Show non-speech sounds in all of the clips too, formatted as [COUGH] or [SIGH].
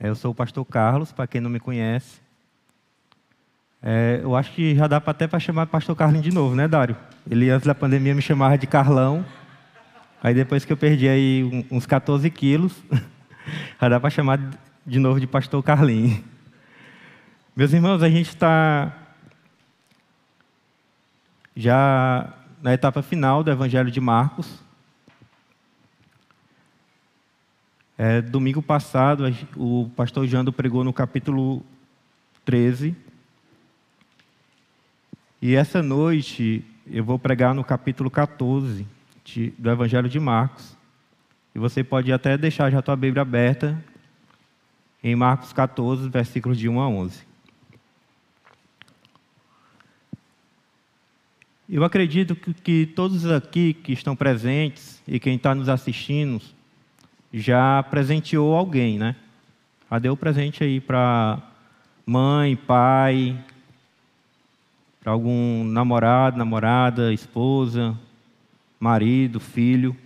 Eu sou o pastor Carlos, para quem não me conhece. É, eu acho que já dá até para chamar pastor Carlinhos de novo, né, Dário? Ele antes da pandemia me chamava de Carlão. Aí depois que eu perdi aí uns 14 quilos, [LAUGHS] já dá para chamar de novo de pastor Carlinhos. Meus irmãos, a gente está já na etapa final do Evangelho de Marcos. É, domingo passado, o pastor Jando pregou no capítulo 13. E essa noite eu vou pregar no capítulo 14 de, do Evangelho de Marcos. E você pode até deixar já a tua Bíblia aberta em Marcos 14, versículos de 1 a 11. Eu acredito que, que todos aqui que estão presentes e quem está nos assistindo já presenteou alguém, né? Já deu presente aí para mãe, pai, para algum namorado, namorada, esposa, marido, filho.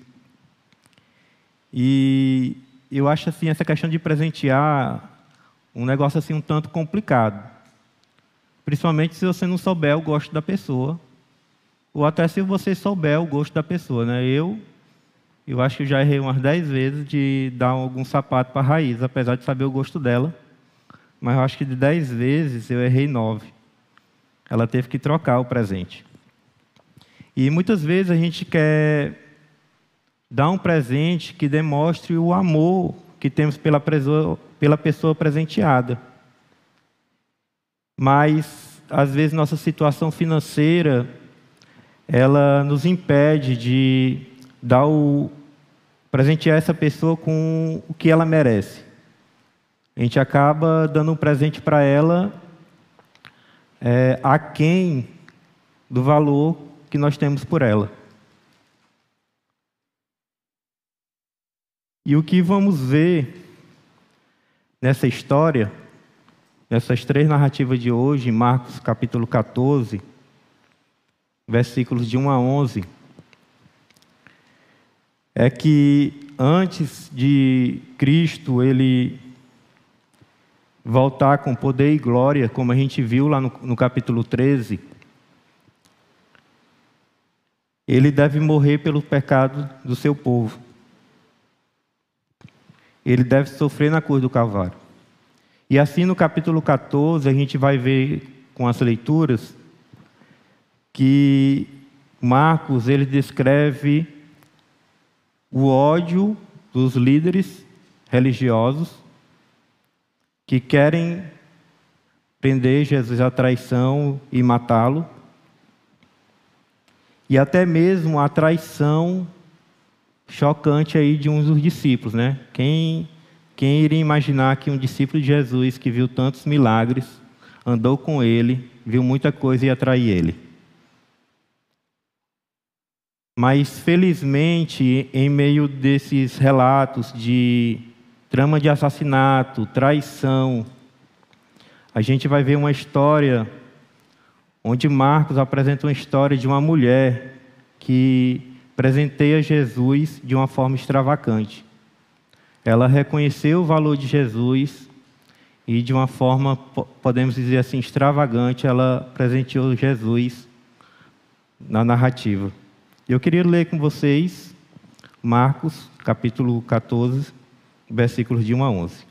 E eu acho assim essa questão de presentear um negócio assim um tanto complicado. Principalmente se você não souber o gosto da pessoa, ou até se você souber o gosto da pessoa, né? Eu eu acho que já errei umas dez vezes de dar algum sapato para a raiz, apesar de saber o gosto dela. Mas eu acho que de dez vezes eu errei nove. Ela teve que trocar o presente. E muitas vezes a gente quer dar um presente que demonstre o amor que temos pela pessoa, pela pessoa presenteada. Mas, às vezes, nossa situação financeira ela nos impede de dar o presentear essa pessoa com o que ela merece. A gente acaba dando um presente para ela é, aquém do valor que nós temos por ela. E o que vamos ver nessa história, nessas três narrativas de hoje, Marcos capítulo 14, versículos de 1 a 11, é que antes de Cristo ele voltar com poder e glória, como a gente viu lá no, no capítulo 13, ele deve morrer pelo pecado do seu povo. Ele deve sofrer na cruz do Calvário. E assim no capítulo 14, a gente vai ver com as leituras que Marcos ele descreve o ódio dos líderes religiosos que querem prender Jesus à traição e matá-lo, e até mesmo a traição chocante aí de um dos discípulos, né? Quem quem iria imaginar que um discípulo de Jesus que viu tantos milagres, andou com ele, viu muita coisa e ia trair ele? Mas, felizmente, em meio desses relatos de trama de assassinato, traição, a gente vai ver uma história onde Marcos apresenta uma história de uma mulher que presenteia Jesus de uma forma extravagante. Ela reconheceu o valor de Jesus e, de uma forma, podemos dizer assim, extravagante, ela presenteou Jesus na narrativa. Eu queria ler com vocês Marcos, capítulo 14, versículos de 1 a 11.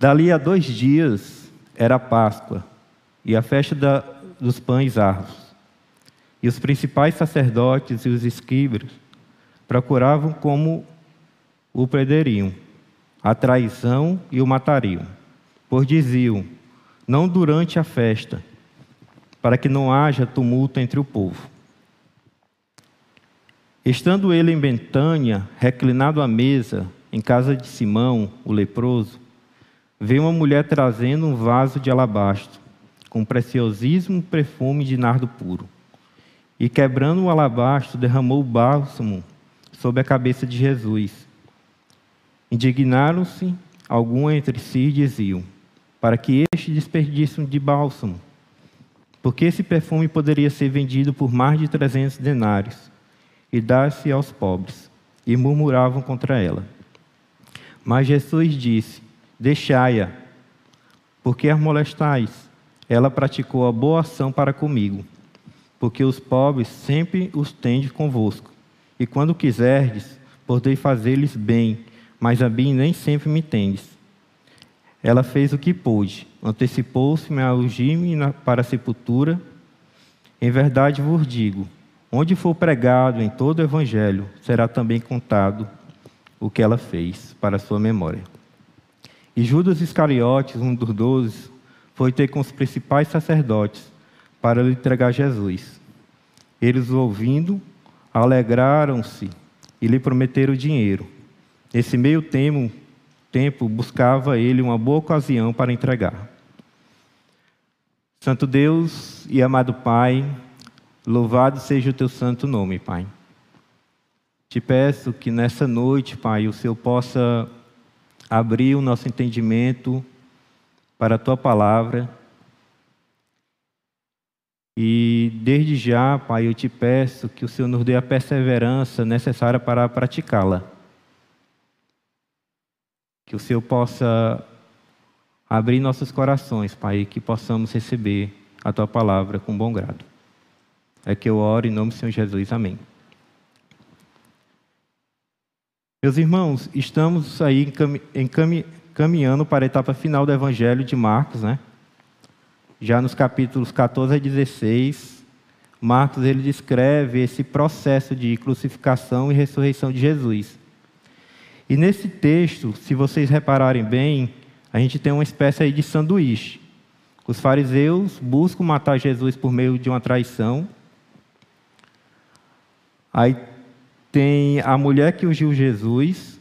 Dali a dois dias era Páscoa e a festa da, dos pães árvores. E os principais sacerdotes e os escribas procuravam como o prenderiam, a traição e o matariam. Pois diziam: não durante a festa, para que não haja tumulto entre o povo. Estando ele em Betânia, reclinado à mesa, em casa de Simão, o leproso, veio uma mulher trazendo um vaso de alabastro, com preciosíssimo perfume de nardo puro. E quebrando o alabastro, derramou o bálsamo sobre a cabeça de Jesus. Indignaram-se alguns entre si e diziam: Para que este desperdício de bálsamo? Porque esse perfume poderia ser vendido por mais de trezentos denários e dar-se aos pobres, e murmuravam contra ela. Mas Jesus disse: Deixai-a, porque a molestais? Ela praticou a boa ação para comigo, porque os pobres sempre os tendes convosco, e quando quiserdes, podeis fazer-lhes bem, mas a mim nem sempre me tendes. Ela fez o que pôde, antecipou-se-me a ungir-me para a sepultura. Em verdade vos digo: onde for pregado em todo o evangelho, será também contado o que ela fez para a sua memória. E Judas Iscariotes, um dos doze, foi ter com os principais sacerdotes para lhe entregar Jesus. Eles, ouvindo, alegraram-se e lhe prometeram dinheiro. Nesse meio tempo, buscava ele uma boa ocasião para entregar. Santo Deus e amado Pai, louvado seja o teu santo nome, Pai. Te peço que nessa noite, Pai, o Senhor possa abrir o nosso entendimento para a tua palavra. E desde já, Pai, eu te peço que o Senhor nos dê a perseverança necessária para praticá-la. Que o Senhor possa abrir nossos corações, Pai, que possamos receber a tua palavra com bom grado. É que eu oro em nome do Senhor Jesus. Amém. Meus irmãos, estamos aí caminhando para a etapa final do Evangelho de Marcos, né? Já nos capítulos 14 a 16, Marcos ele descreve esse processo de crucificação e ressurreição de Jesus. E nesse texto, se vocês repararem bem, a gente tem uma espécie de sanduíche. Os fariseus buscam matar Jesus por meio de uma traição. Aí tem a mulher que ungiu Jesus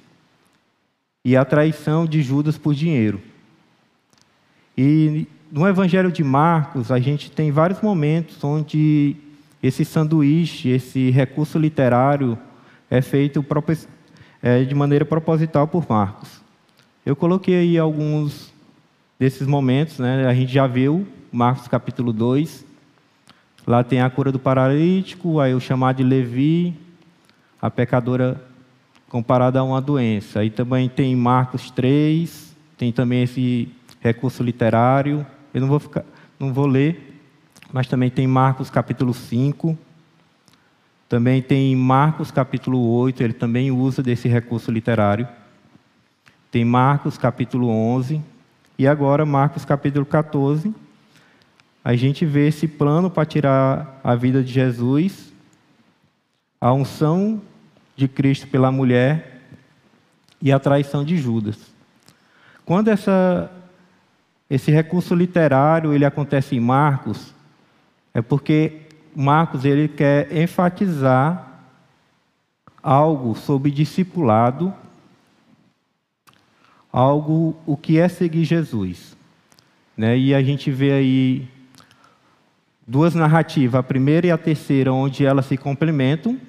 e a traição de Judas por dinheiro. E no Evangelho de Marcos, a gente tem vários momentos onde esse sanduíche, esse recurso literário é feito é, de maneira proposital por Marcos. Eu coloquei aí alguns desses momentos, né? a gente já viu, Marcos capítulo 2, lá tem a cura do paralítico, aí o chamado de Levi, a pecadora comparada a uma doença. Aí também tem Marcos 3, tem também esse recurso literário. Eu não vou, ficar, não vou ler, mas também tem Marcos capítulo 5, também tem Marcos capítulo 8, ele também usa desse recurso literário. Tem Marcos capítulo 11 e agora Marcos capítulo 14. A gente vê esse plano para tirar a vida de Jesus, a unção de Cristo pela mulher e a traição de Judas. Quando essa, esse recurso literário ele acontece em Marcos, é porque Marcos ele quer enfatizar algo sobre discipulado, algo o que é seguir Jesus, né? E a gente vê aí duas narrativas, a primeira e a terceira, onde elas se complementam,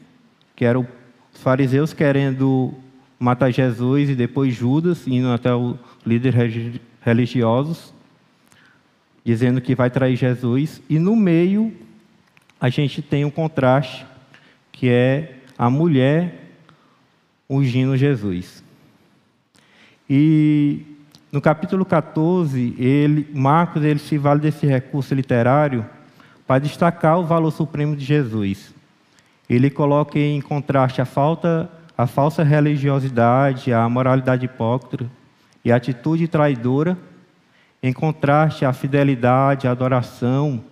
que eram os fariseus querendo matar Jesus e depois Judas indo até os líderes religiosos, dizendo que vai trair Jesus, e no meio a gente tem um contraste, que é a mulher ungindo Jesus. E no capítulo 14, ele, Marcos ele se vale desse recurso literário para destacar o valor supremo de Jesus. Ele coloca em contraste a falta, a falsa religiosidade, a moralidade hipócrita e a atitude traidora, em contraste à fidelidade, à adoração,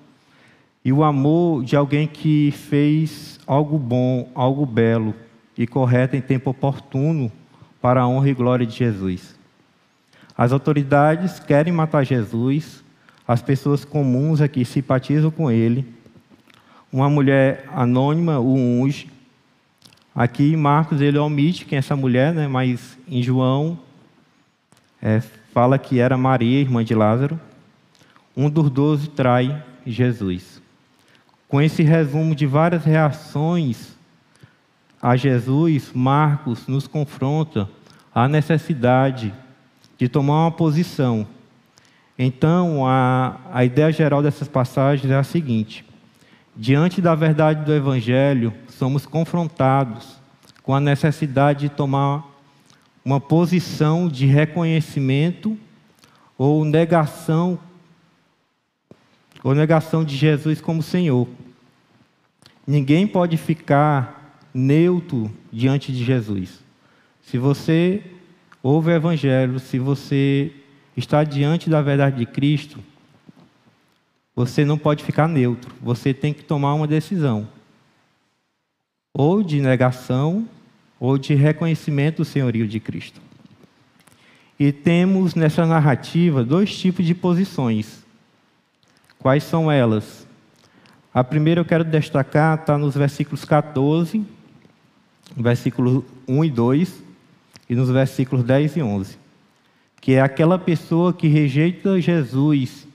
e o amor de alguém que fez algo bom, algo belo e correto em tempo oportuno para a honra e glória de Jesus. As autoridades querem matar Jesus, as pessoas comuns aqui simpatizam com ele. Uma mulher anônima o unge. Aqui Marcos ele omite quem é essa mulher, né? mas em João é, fala que era Maria, irmã de Lázaro. Um dos doze trai Jesus. Com esse resumo de várias reações a Jesus, Marcos nos confronta a necessidade de tomar uma posição. Então, a, a ideia geral dessas passagens é a seguinte: diante da verdade do Evangelho, somos confrontados com a necessidade de tomar uma posição de reconhecimento ou negação ou negação de Jesus como Senhor. Ninguém pode ficar neutro diante de Jesus. Se você ouve o Evangelho, se você está diante da verdade de Cristo, você não pode ficar neutro. Você tem que tomar uma decisão. Ou de negação, ou de reconhecimento do senhorio de Cristo. E temos nessa narrativa dois tipos de posições. Quais são elas? A primeira eu quero destacar está nos versículos 14, versículos 1 e 2, e nos versículos 10 e 11, que é aquela pessoa que rejeita Jesus,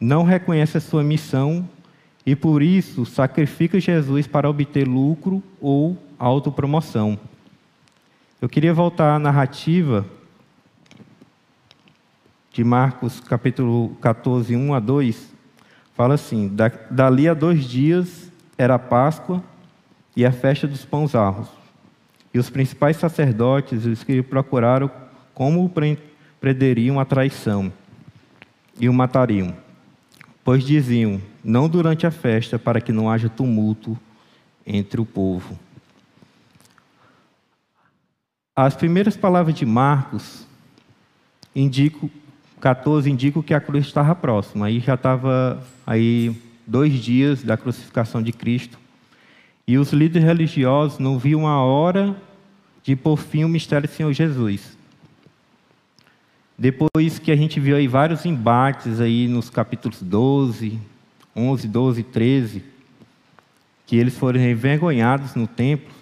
não reconhece a sua missão e por isso sacrifica Jesus para obter lucro ou autopromoção. Eu queria voltar à narrativa de Marcos capítulo 14, 1 a 2, fala assim: Dali a dois dias era Páscoa e a festa dos pães arros. E os principais sacerdotes e os que procuraram como prenderiam a traição e o matariam. Pois diziam: Não durante a festa, para que não haja tumulto entre o povo. As primeiras palavras de Marcos indicam, 14 indicam que a cruz estava próxima. Aí já estava aí dois dias da crucificação de Cristo. E os líderes religiosos não viam a hora de por fim o mistério do Senhor Jesus. Depois que a gente viu aí vários embates aí nos capítulos 12, 11, 12 e 13, que eles foram envergonhados no templo,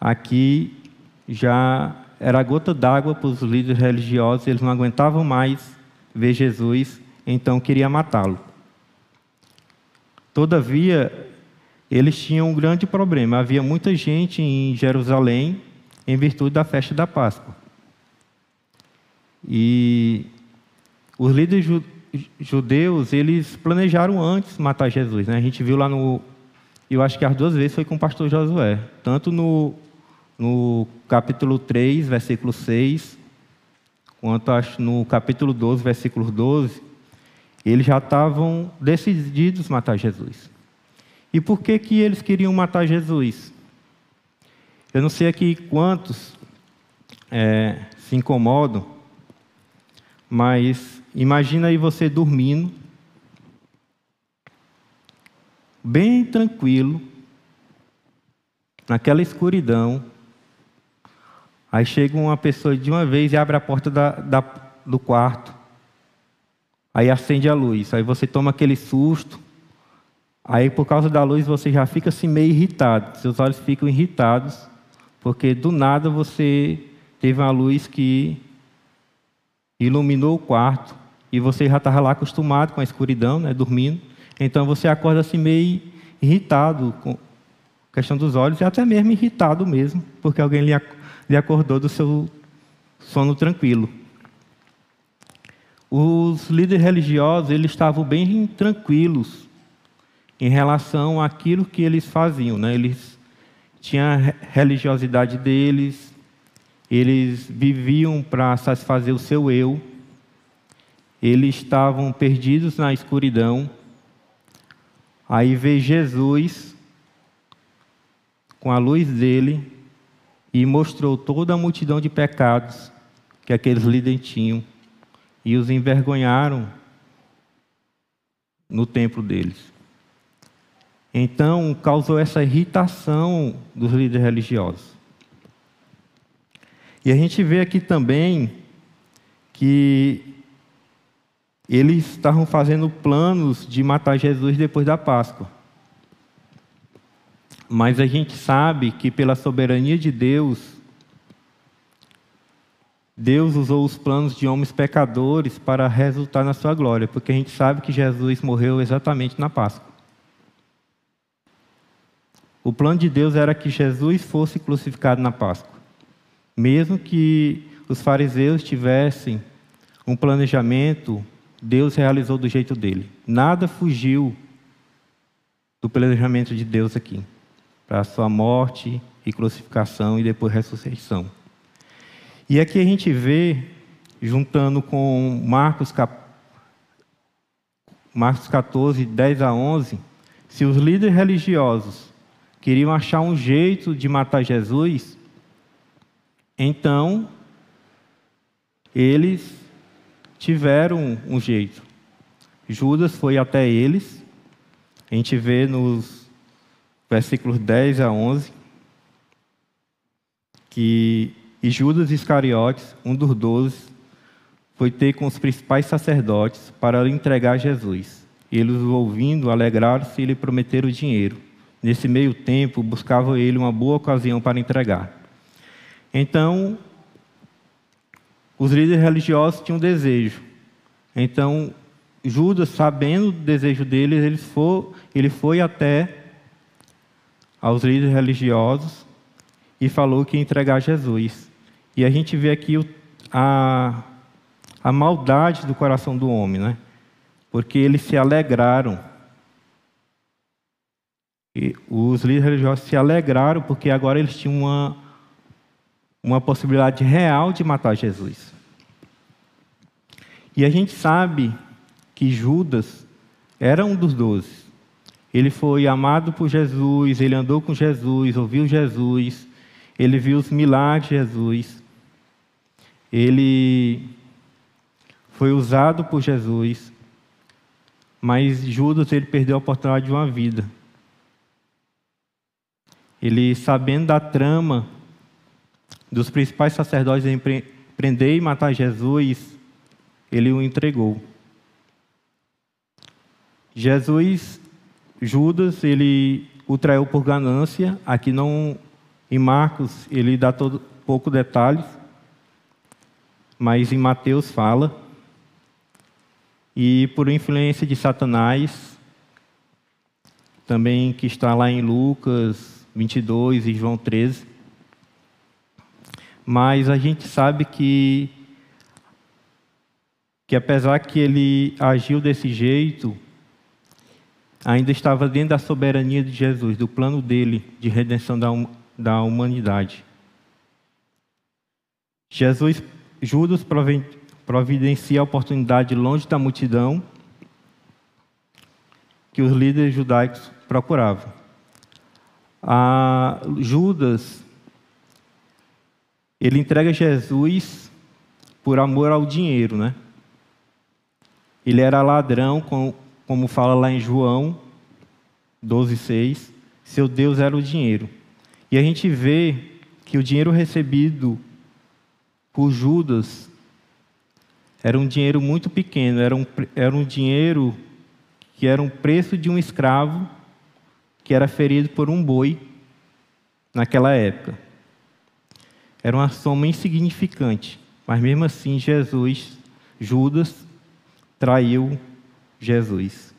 aqui já era gota d'água para os líderes religiosos, eles não aguentavam mais ver Jesus, então queria matá-lo. Todavia, eles tinham um grande problema. Havia muita gente em Jerusalém em virtude da festa da Páscoa. E os líderes judeus, eles planejaram antes matar Jesus. Né? A gente viu lá no. Eu acho que as duas vezes foi com o pastor Josué. Tanto no, no capítulo 3, versículo 6, quanto acho no capítulo 12, versículo 12. Eles já estavam decididos matar Jesus. E por que, que eles queriam matar Jesus? Eu não sei aqui quantos é, se incomodam, mas imagina aí você dormindo, bem tranquilo, naquela escuridão. Aí chega uma pessoa de uma vez e abre a porta da, da, do quarto. Aí acende a luz. Aí você toma aquele susto. Aí, por causa da luz, você já fica assim meio irritado. Seus olhos ficam irritados, porque do nada você teve uma luz que iluminou o quarto e você já estava lá acostumado com a escuridão, né, dormindo. Então você acorda assim meio irritado com a questão dos olhos e até mesmo irritado mesmo, porque alguém lhe acordou do seu sono tranquilo. Os líderes religiosos eles estavam bem tranquilos em relação àquilo que eles faziam. Né? Eles tinham a religiosidade deles, eles viviam para satisfazer o seu eu, eles estavam perdidos na escuridão. Aí vê Jesus com a luz dele e mostrou toda a multidão de pecados que aqueles líderes tinham e os envergonharam no templo deles. Então, causou essa irritação dos líderes religiosos. E a gente vê aqui também que eles estavam fazendo planos de matar Jesus depois da Páscoa. Mas a gente sabe que, pela soberania de Deus, Deus usou os planos de homens pecadores para resultar na sua glória, porque a gente sabe que Jesus morreu exatamente na Páscoa. O plano de Deus era que Jesus fosse crucificado na Páscoa. Mesmo que os fariseus tivessem um planejamento, Deus realizou do jeito dele. Nada fugiu do planejamento de Deus aqui, para a sua morte e crucificação e depois ressurreição. E aqui a gente vê, juntando com Marcos, Marcos 14, 10 a 11, se os líderes religiosos queriam achar um jeito de matar Jesus, então eles tiveram um jeito. Judas foi até eles, a gente vê nos versículos 10 a 11, que e Judas Iscariotes, um dos doze, foi ter com os principais sacerdotes para lhe entregar Jesus. Eles, ouvindo, alegraram-se e lhe prometeram dinheiro. Nesse meio tempo, buscava ele uma boa ocasião para entregar. Então, os líderes religiosos tinham desejo. Então, Judas, sabendo do desejo deles, ele foi, ele foi até aos líderes religiosos e falou que ia entregar Jesus. E a gente vê aqui a, a maldade do coração do homem, né? Porque eles se alegraram. E os líderes religiosos se alegraram porque agora eles tinham uma, uma possibilidade real de matar Jesus. E a gente sabe que Judas era um dos doze. Ele foi amado por Jesus, ele andou com Jesus, ouviu Jesus, ele viu os milagres de Jesus, ele foi usado por Jesus, mas Judas ele perdeu a oportunidade de uma vida. Ele, sabendo da trama dos principais sacerdotes em prender e matar Jesus, ele o entregou. Jesus, Judas, ele o traiu por ganância. Aqui não, em Marcos, ele dá todo pouco detalhes, mas em Mateus fala. E por influência de Satanás, também que está lá em Lucas 22 e João 13. Mas a gente sabe que que apesar que ele agiu desse jeito, ainda estava dentro da soberania de Jesus, do plano dele de redenção da, da humanidade. Jesus, Judas providencia a oportunidade longe da multidão que os líderes judaicos procuravam. A Judas, ele entrega Jesus por amor ao dinheiro, né? Ele era ladrão, como fala lá em João 12,6. Seu Deus era o dinheiro. E a gente vê que o dinheiro recebido por Judas era um dinheiro muito pequeno, era um, era um dinheiro que era um preço de um escravo que era ferido por um boi naquela época. Era uma soma insignificante, mas mesmo assim Jesus, Judas, traiu Jesus.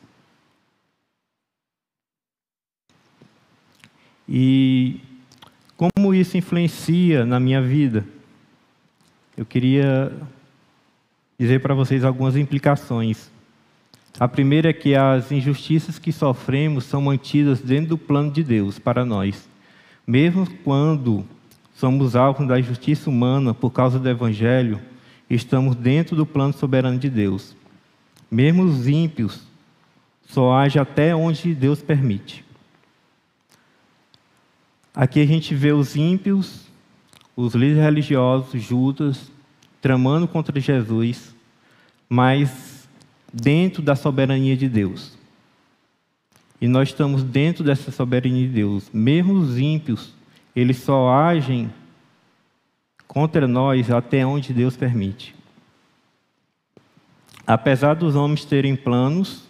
E como isso influencia na minha vida? Eu queria dizer para vocês algumas implicações. A primeira é que as injustiças que sofremos são mantidas dentro do plano de Deus para nós. Mesmo quando somos alvos da justiça humana por causa do Evangelho, estamos dentro do plano soberano de Deus. Mesmo os ímpios só age até onde Deus permite. Aqui a gente vê os ímpios, os líderes religiosos, Judas, tramando contra Jesus, mas dentro da soberania de Deus. E nós estamos dentro dessa soberania de Deus. Mesmo os ímpios, eles só agem contra nós até onde Deus permite. Apesar dos homens terem planos,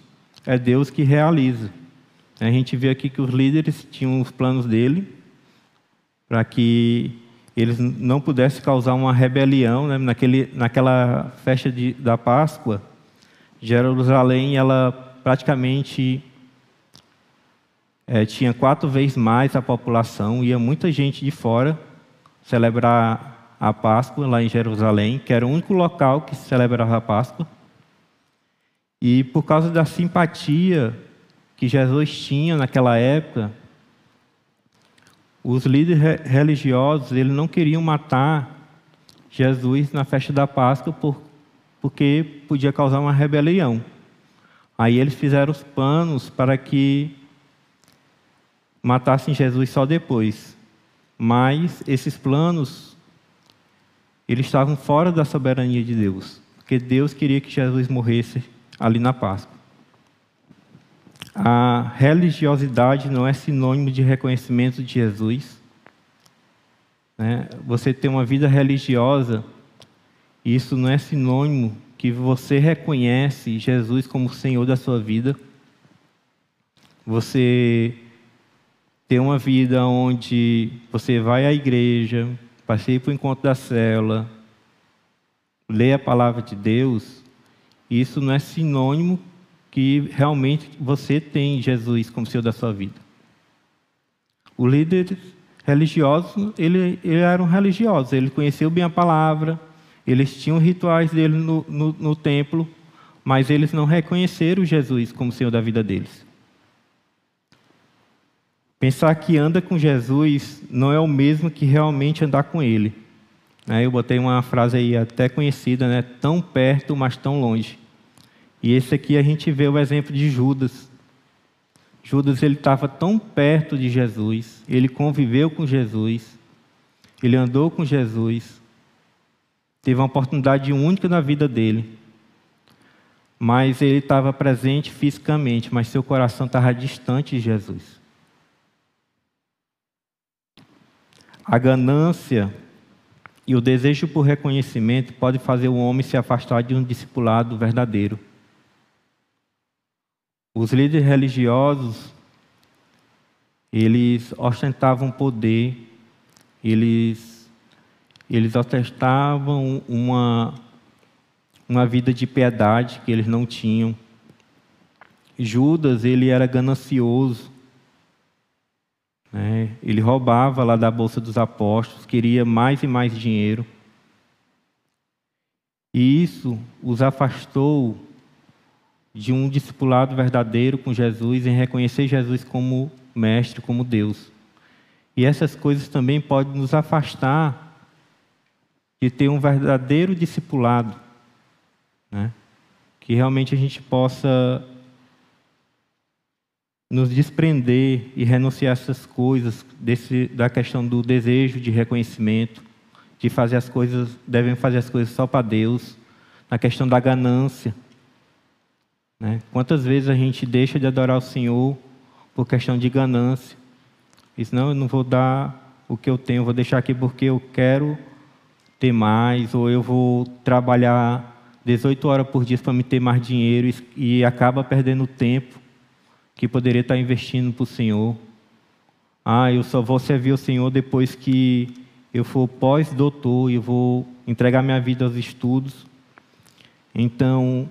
é Deus que realiza. A gente vê aqui que os líderes tinham os planos dele para que eles não pudessem causar uma rebelião. Né? Naquele, naquela festa de, da Páscoa, Jerusalém ela praticamente é, tinha quatro vezes mais a população, ia muita gente de fora celebrar a Páscoa lá em Jerusalém, que era o único local que se celebrava a Páscoa. E por causa da simpatia que Jesus tinha naquela época, os líderes religiosos eles não queriam matar Jesus na festa da Páscoa por, porque podia causar uma rebelião. Aí eles fizeram os planos para que matassem Jesus só depois. Mas esses planos eles estavam fora da soberania de Deus, porque Deus queria que Jesus morresse ali na Páscoa. A religiosidade não é sinônimo de reconhecimento de Jesus. Né? Você ter uma vida religiosa, isso não é sinônimo que você reconhece Jesus como Senhor da sua vida. Você ter uma vida onde você vai à igreja, passei para o encontro da célula, lê a palavra de Deus, isso não é sinônimo que realmente você tem Jesus como Senhor da sua vida. O líder religioso, ele, ele era um religioso, ele conheceu bem a palavra, eles tinham rituais dele no, no, no templo, mas eles não reconheceram Jesus como Senhor da vida deles. Pensar que anda com Jesus não é o mesmo que realmente andar com Ele. Né, eu botei uma frase aí até conhecida, né? Tão perto, mas tão longe. E esse aqui a gente vê o exemplo de Judas. Judas ele estava tão perto de Jesus, ele conviveu com Jesus, ele andou com Jesus, teve uma oportunidade única na vida dele, mas ele estava presente fisicamente, mas seu coração estava distante de Jesus. A ganância e o desejo por reconhecimento pode fazer o homem se afastar de um discipulado verdadeiro. Os líderes religiosos, eles ostentavam poder, eles, eles ostentavam uma, uma vida de piedade que eles não tinham. Judas, ele era ganancioso, né? Ele roubava lá da bolsa dos apóstolos, queria mais e mais dinheiro. E isso os afastou de um discipulado verdadeiro com Jesus, em reconhecer Jesus como mestre, como Deus. E essas coisas também podem nos afastar de ter um verdadeiro discipulado, né? que realmente a gente possa nos desprender e renunciar a essas coisas, desse, da questão do desejo de reconhecimento, de fazer as coisas, devem fazer as coisas só para Deus, na questão da ganância. Né? Quantas vezes a gente deixa de adorar o Senhor por questão de ganância? Diz, não, eu não vou dar o que eu tenho, vou deixar aqui porque eu quero ter mais, ou eu vou trabalhar 18 horas por dia para me ter mais dinheiro e, e acaba perdendo tempo que poderia estar investindo para o Senhor. Ah, eu só vou servir o Senhor depois que eu for pós-doutor e eu vou entregar minha vida aos estudos. Então,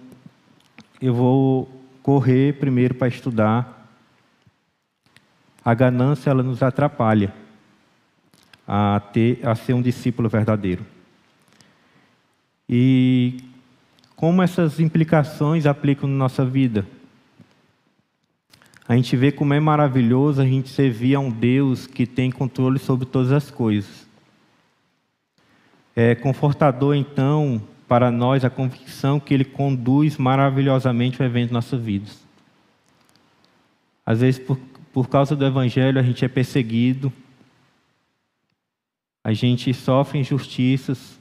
eu vou correr primeiro para estudar. A ganância ela nos atrapalha a ter a ser um discípulo verdadeiro. E como essas implicações aplicam na nossa vida? a gente vê como é maravilhoso a gente servir a um Deus que tem controle sobre todas as coisas. É confortador, então, para nós a convicção que Ele conduz maravilhosamente o evento de nossas vidas. Às vezes, por, por causa do Evangelho, a gente é perseguido, a gente sofre injustiças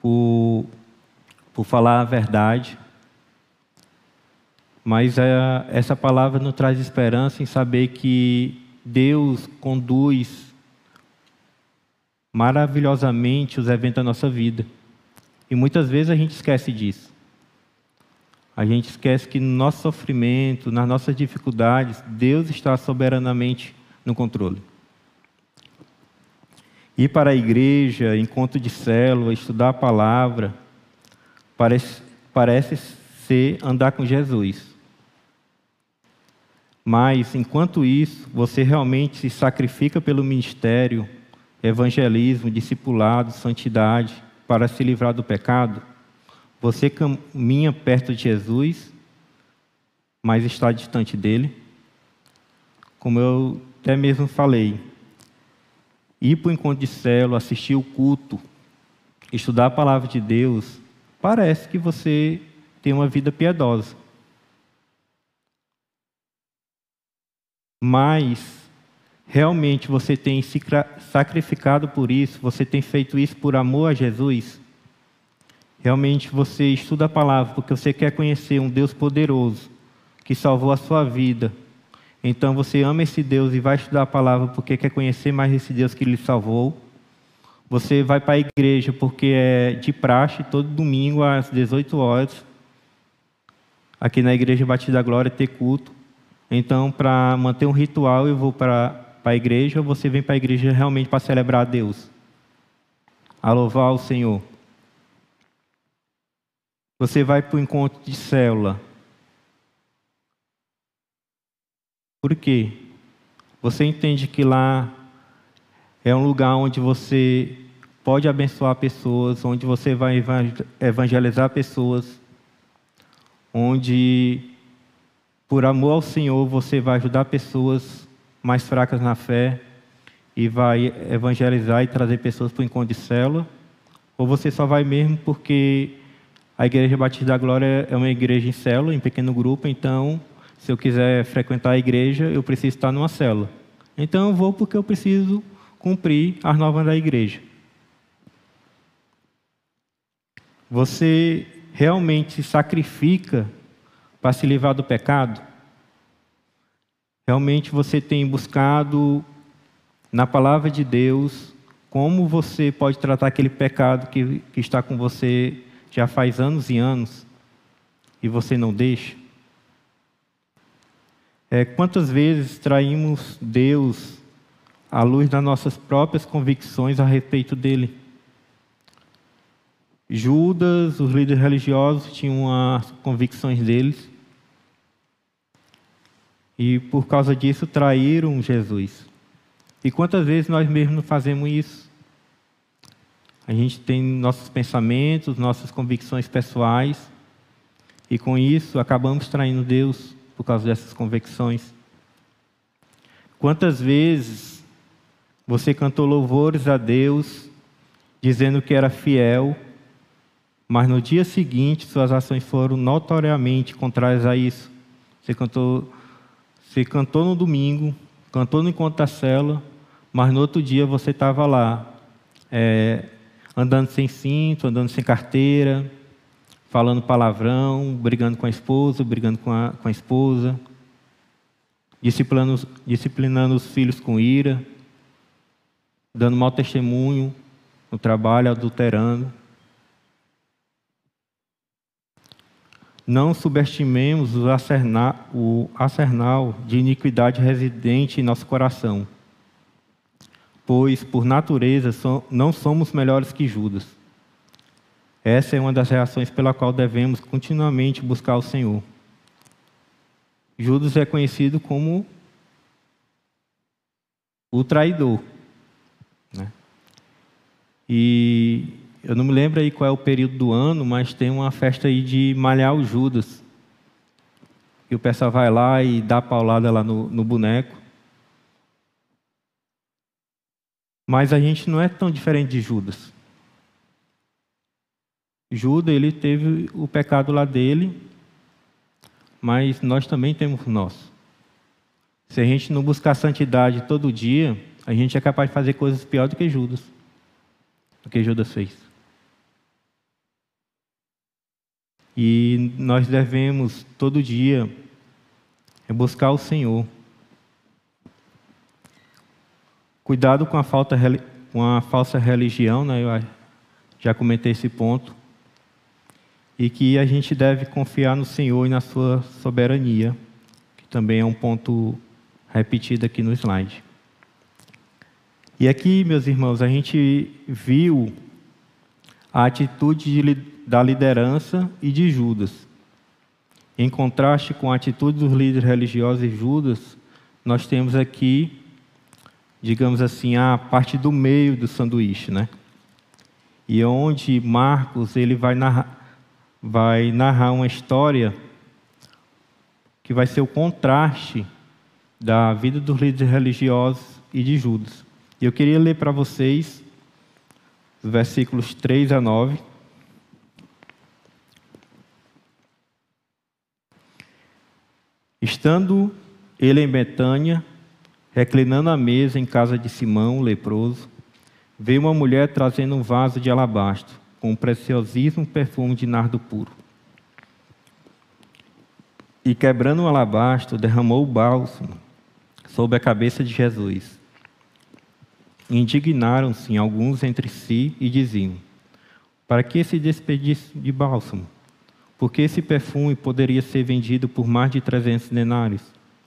por, por falar a verdade. Mas é, essa palavra nos traz esperança em saber que Deus conduz maravilhosamente os eventos da nossa vida. E muitas vezes a gente esquece disso. A gente esquece que no nosso sofrimento, nas nossas dificuldades, Deus está soberanamente no controle. Ir para a igreja, encontro de célula, estudar a palavra, parece, parece ser andar com Jesus. Mas, enquanto isso, você realmente se sacrifica pelo ministério, evangelismo, discipulado, santidade, para se livrar do pecado? Você caminha perto de Jesus, mas está distante dele? Como eu até mesmo falei, ir para o encontro de célula, assistir o culto, estudar a palavra de Deus, parece que você tem uma vida piedosa. Mas realmente você tem se sacrificado por isso, você tem feito isso por amor a Jesus? Realmente você estuda a palavra porque você quer conhecer um Deus poderoso que salvou a sua vida. Então você ama esse Deus e vai estudar a palavra porque quer conhecer mais esse Deus que lhe salvou. Você vai para a igreja porque é de praxe todo domingo às 18 horas. Aqui na igreja Batida da Glória ter culto. Então, para manter um ritual, eu vou para a igreja ou você vem para a igreja realmente para celebrar a Deus? A louvar o Senhor. Você vai para o encontro de célula. Por quê? Você entende que lá é um lugar onde você pode abençoar pessoas, onde você vai evangelizar pessoas, onde por amor ao Senhor, você vai ajudar pessoas mais fracas na fé e vai evangelizar e trazer pessoas para o encontro de célula? Ou você só vai mesmo porque a Igreja Batista da Glória é uma igreja em célula, em pequeno grupo, então, se eu quiser frequentar a igreja, eu preciso estar numa célula. Então, eu vou porque eu preciso cumprir as normas da igreja. Você realmente se sacrifica para se livrar do pecado? Realmente você tem buscado na palavra de Deus como você pode tratar aquele pecado que, que está com você já faz anos e anos e você não deixa? É, quantas vezes traímos Deus à luz das nossas próprias convicções a respeito dele? Judas, os líderes religiosos tinham as convicções deles e por causa disso traíram Jesus. E quantas vezes nós mesmos fazemos isso? A gente tem nossos pensamentos, nossas convicções pessoais, e com isso acabamos traindo Deus por causa dessas convicções. Quantas vezes você cantou louvores a Deus, dizendo que era fiel, mas no dia seguinte suas ações foram notoriamente contrárias a isso. Você cantou, você cantou no domingo, cantou no encontro da cela, mas no outro dia você estava lá, é, andando sem cinto, andando sem carteira, falando palavrão, brigando com a esposa, brigando com a, com a esposa, disciplinando, disciplinando os filhos com ira, dando mau testemunho no trabalho, adulterando. Não subestimemos o acernal, o acernal de iniquidade residente em nosso coração, pois, por natureza, não somos melhores que Judas. Essa é uma das reações pela qual devemos continuamente buscar o Senhor. Judas é conhecido como o traidor. Né? E eu não me lembro aí qual é o período do ano, mas tem uma festa aí de malhar o Judas. E o pessoal vai lá e dá paulada lá no, no boneco. Mas a gente não é tão diferente de Judas. Judas, ele teve o pecado lá dele, mas nós também temos o nosso. Se a gente não buscar santidade todo dia, a gente é capaz de fazer coisas piores do que Judas. Do que Judas fez. E nós devemos todo dia buscar o Senhor. Cuidado com a, falta, com a falsa religião, né? eu já comentei esse ponto. E que a gente deve confiar no Senhor e na sua soberania, que também é um ponto repetido aqui no slide. E aqui, meus irmãos, a gente viu a atitude de da liderança e de Judas. Em contraste com a atitude dos líderes religiosos e Judas, nós temos aqui, digamos assim, a parte do meio do sanduíche, né? E onde Marcos ele vai narrar, vai narrar uma história que vai ser o contraste da vida dos líderes religiosos e de Judas. E eu queria ler para vocês versículos 3 a 9. Estando ele em Betânia, reclinando a mesa em casa de Simão, leproso, veio uma mulher trazendo um vaso de alabastro, com um preciosíssimo perfume de nardo puro. E quebrando o alabastro, derramou o bálsamo sobre a cabeça de Jesus. Indignaram-se alguns entre si e diziam: Para que esse desperdício de bálsamo? Porque esse perfume poderia ser vendido por mais de trezentos denários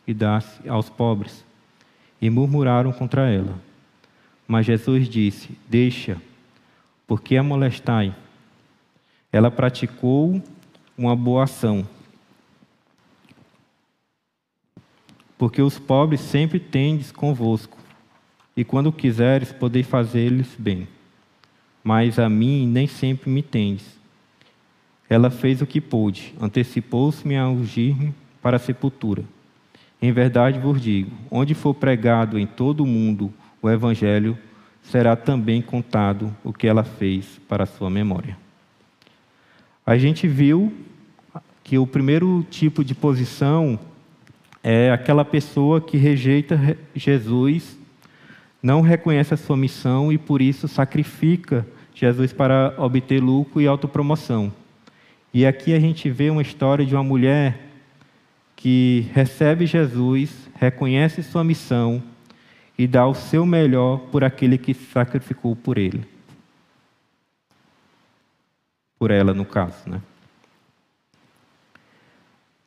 e dar-se aos pobres. E murmuraram contra ela. Mas Jesus disse: Deixa, porque a molestai. Ela praticou uma boa ação. Porque os pobres sempre tendes convosco, e quando quiseres, podeis fazer-lhes bem. Mas a mim nem sempre me tendes. Ela fez o que pôde, antecipou-se-me a ungir-me para a sepultura. Em verdade vos digo: onde for pregado em todo o mundo o Evangelho, será também contado o que ela fez para a sua memória. A gente viu que o primeiro tipo de posição é aquela pessoa que rejeita Jesus não reconhece a sua missão e por isso sacrifica Jesus para obter lucro e autopromoção. E aqui a gente vê uma história de uma mulher que recebe Jesus, reconhece sua missão e dá o seu melhor por aquele que sacrificou por ele. Por ela, no caso, né?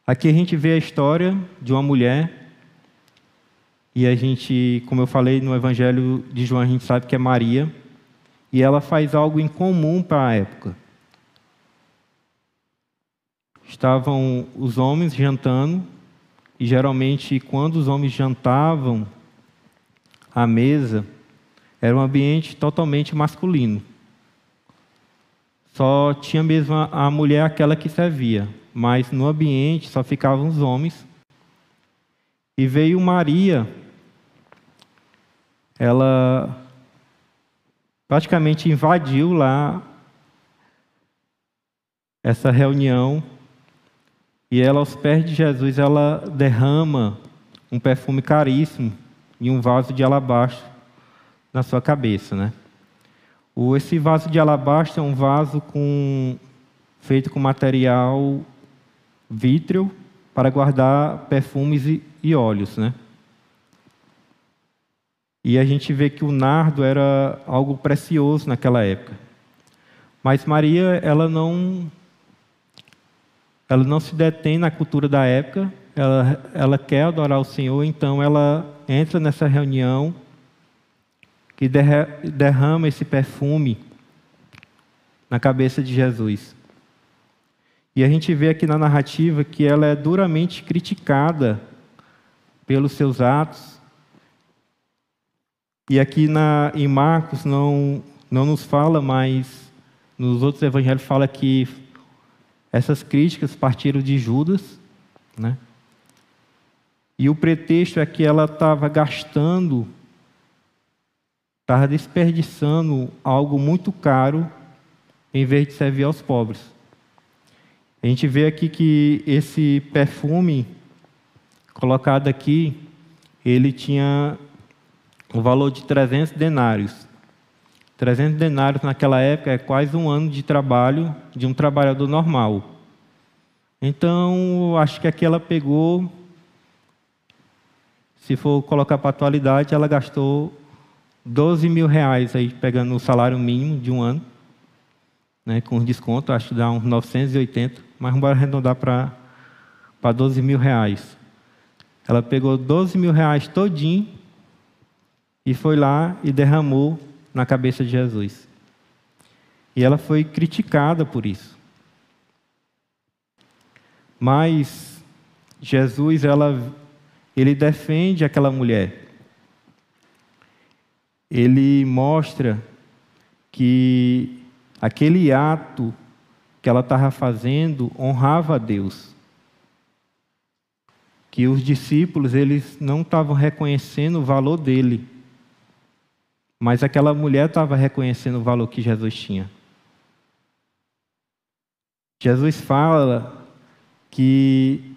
Aqui a gente vê a história de uma mulher e a gente, como eu falei no Evangelho de João, a gente sabe que é Maria. E ela faz algo incomum para a época. Estavam os homens jantando, e geralmente, quando os homens jantavam à mesa, era um ambiente totalmente masculino. Só tinha mesmo a mulher aquela que servia, mas no ambiente só ficavam os homens. E veio Maria ela praticamente invadiu lá essa reunião e ela aos pés de Jesus ela derrama um perfume caríssimo e um vaso de alabastro na sua cabeça, né? Esse vaso de alabastro é um vaso com, feito com material vítreo para guardar perfumes e, e óleos, né? E a gente vê que o nardo era algo precioso naquela época. Mas Maria, ela não ela não se detém na cultura da época, ela, ela quer adorar o Senhor, então ela entra nessa reunião que derrama esse perfume na cabeça de Jesus. E a gente vê aqui na narrativa que ela é duramente criticada pelos seus atos, e aqui na, em Marcos não, não nos fala, mas nos outros evangelhos fala que essas críticas partiram de Judas, né? E o pretexto é que ela estava gastando, estava desperdiçando algo muito caro em vez de servir aos pobres. A gente vê aqui que esse perfume colocado aqui, ele tinha o valor de 300 denários. 300 denários naquela época é quase um ano de trabalho de um trabalhador normal. Então, acho que aqui ela pegou, se for colocar para a atualidade, ela gastou 12 mil reais aí, pegando o salário mínimo de um ano, né, com desconto, acho que dá uns 980, mas vamos arredondar para, para 12 mil reais. Ela pegou 12 mil reais todinho e foi lá e derramou na cabeça de Jesus. E ela foi criticada por isso. Mas Jesus, ela, ele defende aquela mulher. Ele mostra que aquele ato que ela estava fazendo honrava a Deus. Que os discípulos eles não estavam reconhecendo o valor dele Mas aquela mulher estava reconhecendo o valor que Jesus tinha. Jesus fala que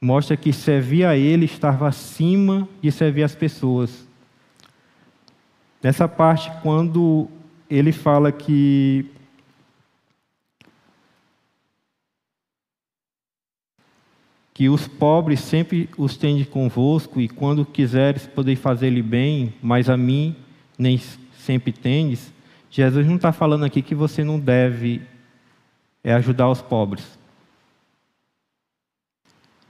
mostra que servir a Ele estava acima de servir as pessoas. Nessa parte, quando ele fala que que os pobres sempre os tende convosco, e quando quiseres podeis fazer-lhe bem, mas a mim nem sempre tendes. Jesus não está falando aqui que você não deve é ajudar os pobres.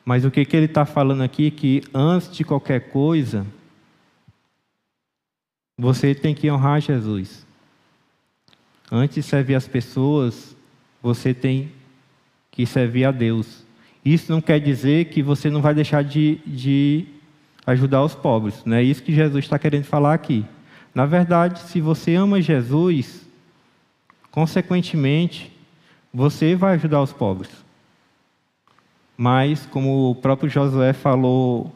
Mas o que, que ele está falando aqui é que antes de qualquer coisa, você tem que honrar Jesus. Antes de servir as pessoas, você tem que servir a Deus. Isso não quer dizer que você não vai deixar de, de ajudar os pobres. Não é isso que Jesus está querendo falar aqui. Na verdade, se você ama Jesus, consequentemente, você vai ajudar os pobres. Mas, como o próprio Josué falou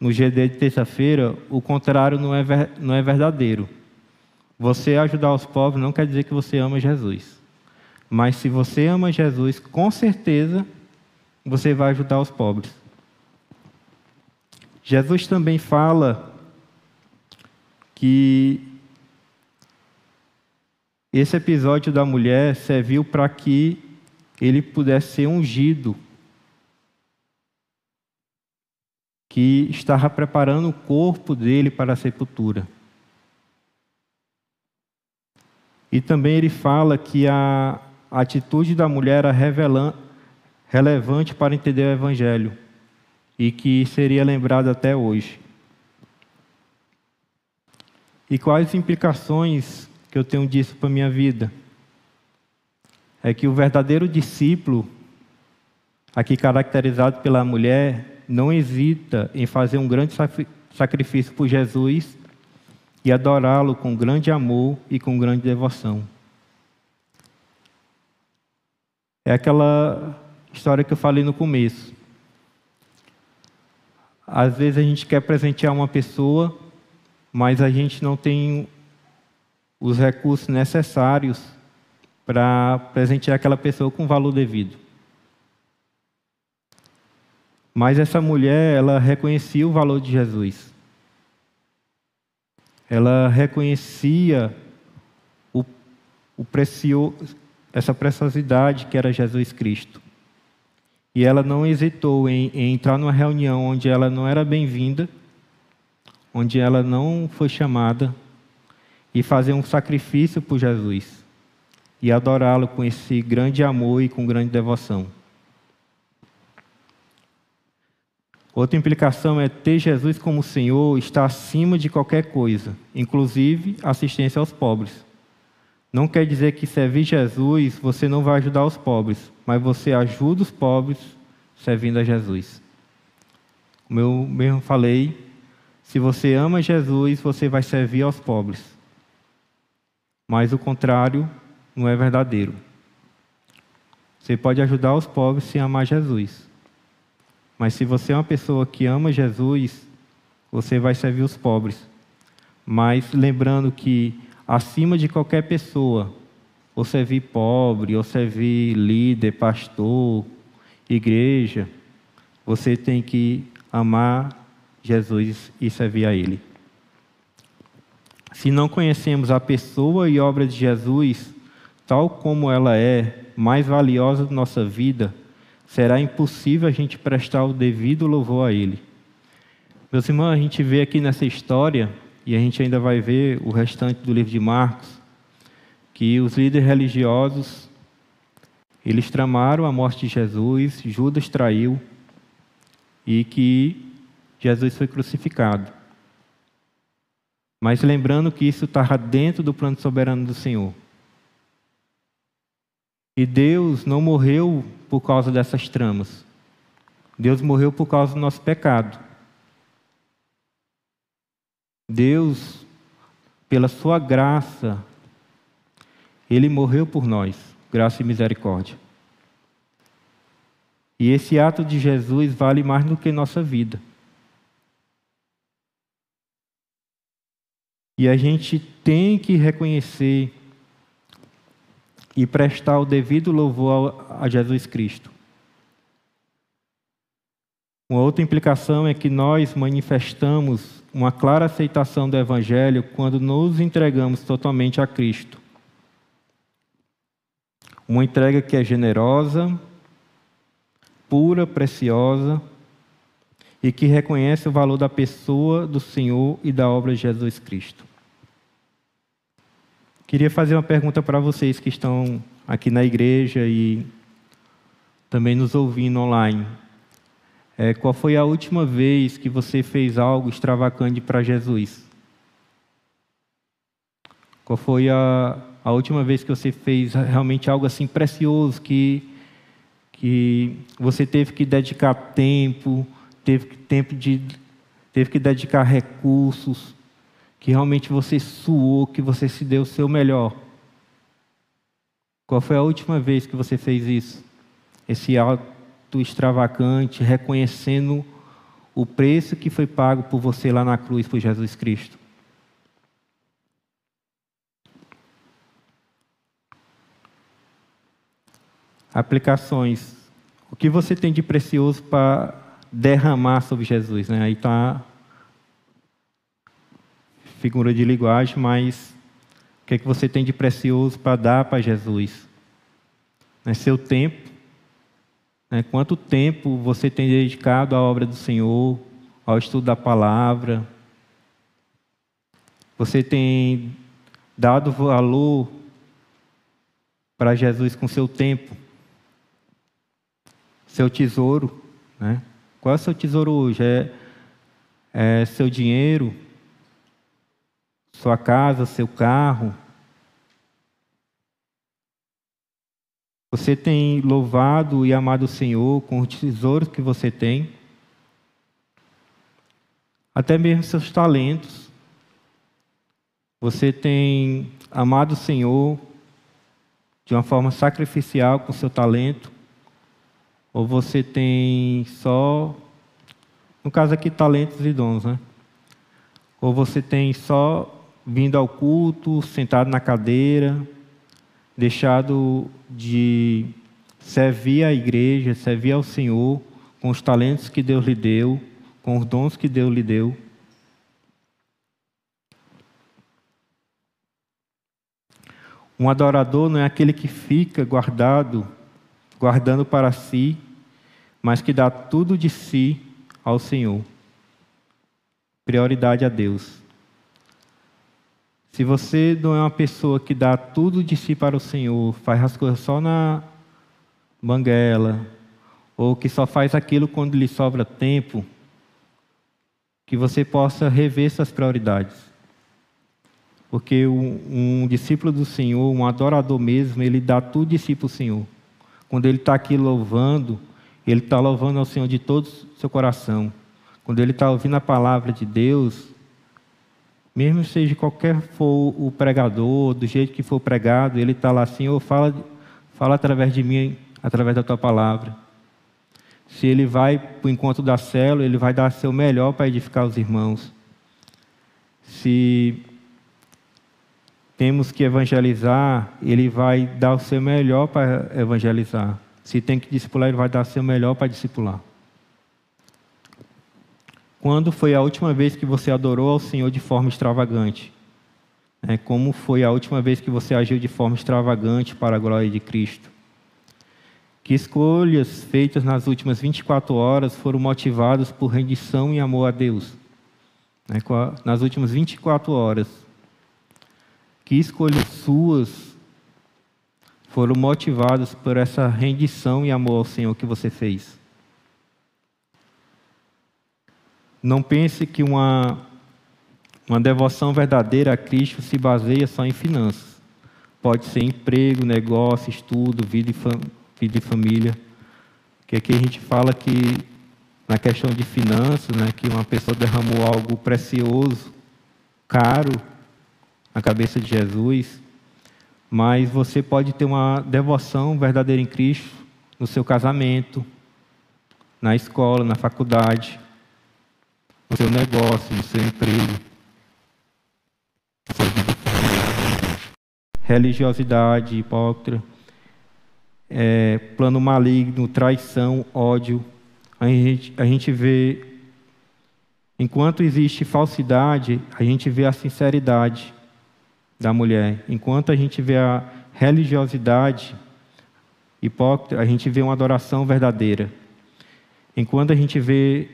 no GD de terça-feira, o contrário não é, não é verdadeiro. Você ajudar os pobres não quer dizer que você ama Jesus. Mas se você ama Jesus, com certeza você vai ajudar os pobres. Jesus também fala que esse episódio da mulher serviu para que ele pudesse ser ungido, que estava preparando o corpo dele para a sepultura. E também ele fala que a atitude da mulher era relevante para entender o Evangelho e que seria lembrado até hoje. E quais implicações que eu tenho disso para a minha vida? É que o verdadeiro discípulo, aqui caracterizado pela mulher, não hesita em fazer um grande sacrifício por Jesus e adorá-lo com grande amor e com grande devoção. É aquela história que eu falei no começo. Às vezes a gente quer presentear uma pessoa, mas a gente não tem os recursos necessários para presentear aquela pessoa com valor devido. Mas essa mulher, ela reconhecia o valor de Jesus. Ela reconhecia o, o precioso, essa preciosidade que era Jesus Cristo. E ela não hesitou em, em entrar numa reunião onde ela não era bem-vinda, onde ela não foi chamada, e fazer um sacrifício por Jesus e adorá-lo com esse grande amor e com grande devoção. Outra implicação é ter Jesus como Senhor está acima de qualquer coisa, inclusive assistência aos pobres. Não quer dizer que servir Jesus você não vai ajudar os pobres, mas você ajuda os pobres servindo a Jesus. Como eu mesmo falei, se você ama Jesus, você vai servir aos pobres. Mas o contrário não é verdadeiro. Você pode ajudar os pobres sem amar Jesus. Mas se você é uma pessoa que ama Jesus, você vai servir os pobres. Mas lembrando que acima de qualquer pessoa, ou servir pobre, ou servir líder, pastor, igreja, você tem que amar Jesus e servir a Ele. Se não conhecemos a pessoa e obra de Jesus, tal como ela é, mais valiosa da nossa vida, será impossível a gente prestar o devido louvor a Ele. Meus irmãos, a gente vê aqui nessa história e a gente ainda vai ver o restante do livro de Marcos, que os líderes religiosos eles tramaram a morte de Jesus, Judas traiu e que Jesus foi crucificado. Mas lembrando que isso estava dentro do plano soberano do Senhor. E Deus não morreu por causa dessas tramas. Deus morreu por causa do nosso pecado. Deus, pela sua graça, ele morreu por nós, graça e misericórdia. E esse ato de Jesus vale mais do que nossa vida. E a gente tem que reconhecer e prestar o devido louvor a Jesus Cristo. Uma outra implicação é que nós manifestamos uma clara aceitação do Evangelho quando nos entregamos totalmente a Cristo. Uma entrega que é generosa, pura, preciosa e que reconhece o valor da pessoa do Senhor e da obra de Jesus Cristo. Queria fazer uma pergunta para vocês que estão aqui na igreja e também nos ouvindo online. É, qual foi a última vez que você fez algo extravagante para Jesus? Qual foi a, a última vez que você fez realmente algo assim precioso que, que você teve que dedicar tempo, teve tempo de, teve que dedicar recursos, que realmente você suou, que você se deu o seu melhor? Qual foi a última vez que você fez isso? Esse ato extravagante, reconhecendo o preço que foi pago por você lá na cruz por Jesus Cristo. Aplicações. O que você tem de precioso para derramar sobre Jesus? Né? Aí está figura de linguagem, mas o que, é que você tem de precioso para dar para Jesus? É seu tempo, né? Quanto tempo você tem dedicado à obra do Senhor, ao estudo da palavra? Você tem dado valor para Jesus com seu tempo, seu tesouro, né? Qual é o seu tesouro hoje? É, é seu dinheiro, sua casa, seu carro? Você tem louvado e amado o Senhor com os tesouros que você tem? Até mesmo seus talentos. Você tem amado o Senhor de uma forma sacrificial com seu talento? Ou você tem só, no caso aqui, talentos e dons, né? Ou você tem só vindo ao culto, sentado na cadeira, deixado de servir a igreja, servir ao Senhor com os talentos que Deus lhe deu, com os dons que Deus lhe deu. Um adorador não é aquele que fica guardado, guardando para si, mas que dá tudo de si ao Senhor. Prioridade a Deus. Se você não é uma pessoa que dá tudo de si para o Senhor, faz as coisas só na banguela, ou que só faz aquilo quando lhe sobra tempo, que você possa rever suas prioridades. Porque um, um discípulo do Senhor, um adorador mesmo, ele dá tudo de si para o Senhor. Quando ele está aqui louvando, ele está louvando ao Senhor de todo o seu coração. Quando ele está ouvindo a palavra de Deus, mesmo seja qualquer for o pregador, do jeito que for pregado, ele está lá ou fala, fala através de mim, através da tua palavra. Se ele vai para o encontro da célula, ele vai dar seu melhor para edificar os irmãos. Se temos que evangelizar, ele vai dar o seu melhor para evangelizar. Se tem que discipular, ele vai dar o seu melhor para discipular. Quando foi a última vez que você adorou ao Senhor de forma extravagante? É, como foi a última vez que você agiu de forma extravagante para a glória de Cristo? Que escolhas feitas nas últimas 24 horas foram motivadas por rendição e amor a Deus? É, nas últimas 24 horas. Que escolhas suas foram motivadas por essa rendição e amor ao Senhor que você fez? Não pense que uma, uma devoção verdadeira a Cristo se baseia só em finanças. Pode ser emprego, negócio, estudo, vida e, fam vida e família. Que aqui a gente fala que, na questão de finanças, né, que uma pessoa derramou algo precioso, caro, na cabeça de Jesus, mas você pode ter uma devoção verdadeira em Cristo no seu casamento, na escola, na faculdade no seu negócio, no seu emprego. religiosidade hipócrita, é, plano maligno, traição, ódio. A gente, a gente vê, enquanto existe falsidade, a gente vê a sinceridade da mulher. Enquanto a gente vê a religiosidade hipócrita, a gente vê uma adoração verdadeira. Enquanto a gente vê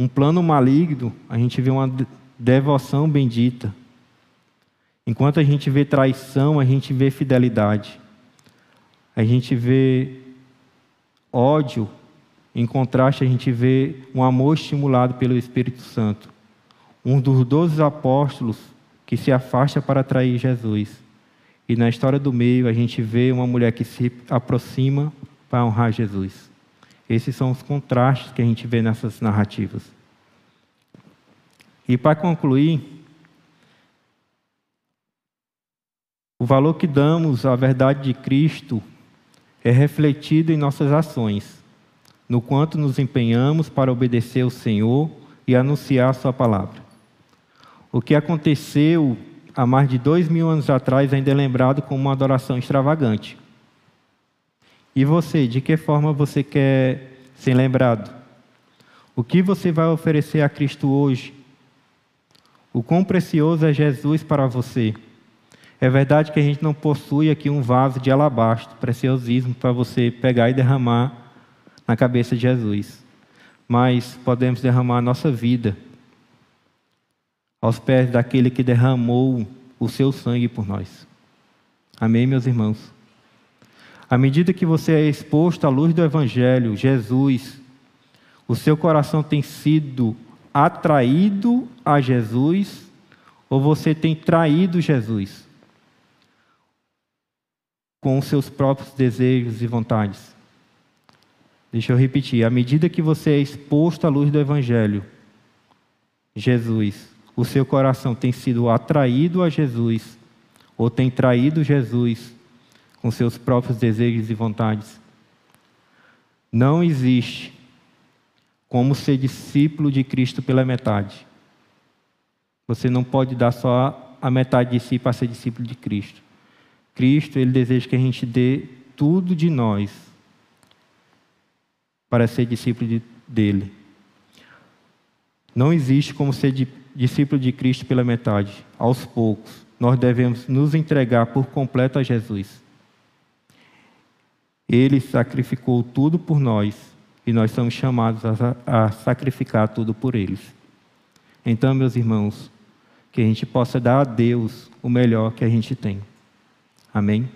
um plano maligno, a gente vê uma devoção bendita. Enquanto a gente vê traição, a gente vê fidelidade. A gente vê ódio, em contraste, a gente vê um amor estimulado pelo Espírito Santo. Um dos doze apóstolos que se afasta para atrair Jesus. E na história do meio, a gente vê uma mulher que se aproxima para honrar Jesus. Esses são os contrastes que a gente vê nessas narrativas. E para concluir, O valor que damos à verdade de Cristo é refletido em nossas ações, no quanto nos empenhamos para obedecer ao Senhor e anunciar Sua palavra. O que aconteceu há mais de dois mil anos atrás ainda é lembrado como uma adoração extravagante. E você, de que forma você quer ser lembrado? O que você vai oferecer a Cristo hoje? O quão precioso é Jesus para você? É verdade que a gente não possui aqui um vaso de alabastro, preciosismo, para você pegar e derramar na cabeça de Jesus. Mas podemos derramar a nossa vida aos pés daquele que derramou o seu sangue por nós. Amém, meus irmãos? À medida que você é exposto à luz do Evangelho, Jesus, o seu coração tem sido atraído a Jesus ou você tem traído Jesus? com os seus próprios desejos e vontades. Deixa eu repetir: à medida que você é exposto à luz do Evangelho, Jesus, o seu coração tem sido atraído a Jesus, ou tem traído Jesus com seus próprios desejos e vontades. Não existe como ser discípulo de Cristo pela metade. Você não pode dar só a metade de si para ser discípulo de Cristo. Cristo, ele deseja que a gente dê tudo de nós para ser discípulo de, dele. Não existe como ser de, discípulo de Cristo pela metade. Aos poucos, nós devemos nos entregar por completo a Jesus. Ele sacrificou tudo por nós e nós somos chamados a, a sacrificar tudo por eles. Então, meus irmãos, que a gente possa dar a Deus o melhor que a gente tem. Amém?